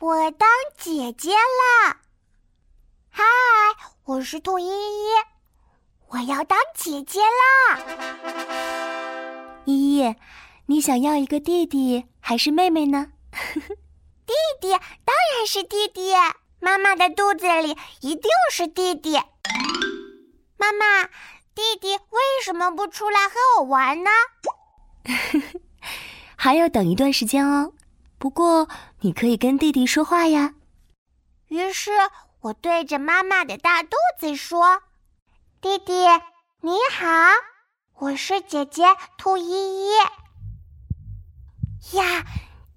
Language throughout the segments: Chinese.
我当姐姐了！嗨，我是兔依依，我要当姐姐啦！依依，你想要一个弟弟还是妹妹呢？弟弟当然是弟弟，妈妈的肚子里一定是弟弟。妈妈，弟弟为什么不出来和我玩呢？还要等一段时间哦。不过你可以跟弟弟说话呀。于是我对着妈妈的大肚子说：“弟弟你好，我是姐姐兔依依。”呀，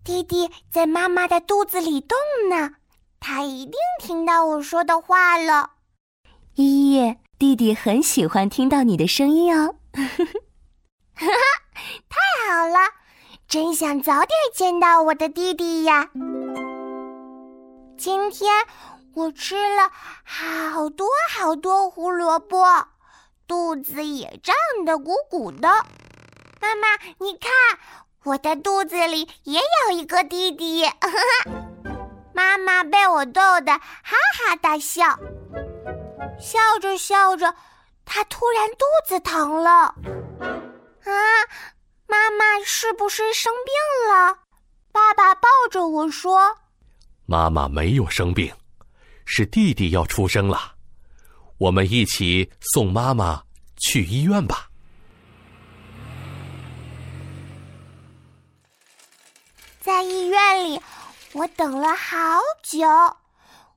弟弟在妈妈的肚子里动呢，他一定听到我说的话了。依依，弟弟很喜欢听到你的声音哦。哈哈，太好了。真想早点见到我的弟弟呀！今天我吃了好多好多胡萝卜，肚子也胀得鼓鼓的。妈妈，你看，我的肚子里也有一个弟弟。妈妈被我逗得哈哈大笑，笑着笑着，她突然肚子疼了。啊！妈妈是不是生病了？爸爸抱着我说：“妈妈没有生病，是弟弟要出生了，我们一起送妈妈去医院吧。”在医院里，我等了好久，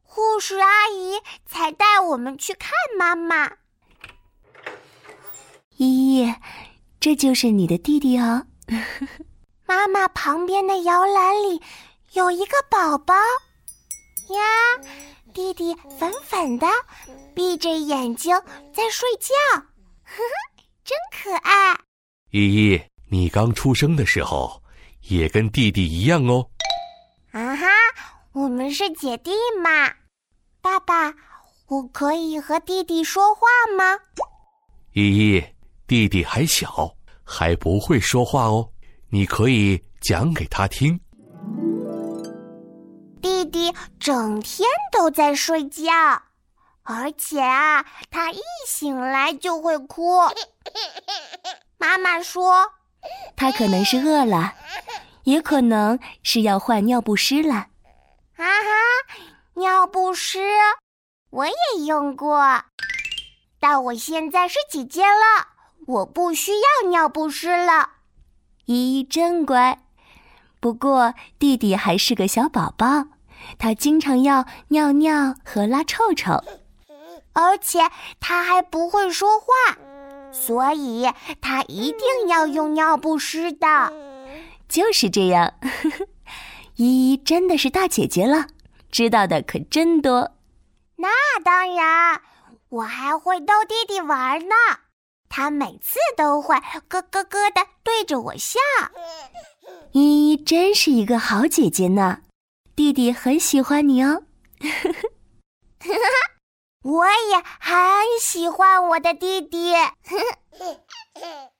护士阿姨才带我们去看妈妈。依依。这就是你的弟弟哦，妈妈旁边的摇篮里有一个宝宝呀，弟弟粉粉的，闭着眼睛在睡觉，呵呵，真可爱。依依，你刚出生的时候也跟弟弟一样哦。啊哈，我们是姐弟嘛。爸爸，我可以和弟弟说话吗？依依。弟弟还小，还不会说话哦。你可以讲给他听。弟弟整天都在睡觉，而且啊，他一醒来就会哭。妈妈说，他可能是饿了，也可能是要换尿不湿了。啊哈，尿不湿我也用过，但我现在是姐姐了。我不需要尿不湿了，依依真乖。不过弟弟还是个小宝宝，他经常要尿尿和拉臭臭，而且他还不会说话，所以他一定要用尿不湿的。就是这样，依依真的是大姐姐了，知道的可真多。那当然，我还会逗弟弟玩呢。他每次都会咯咯咯的对着我笑，依依真是一个好姐姐呢，弟弟很喜欢你哦。我也很喜欢我的弟弟。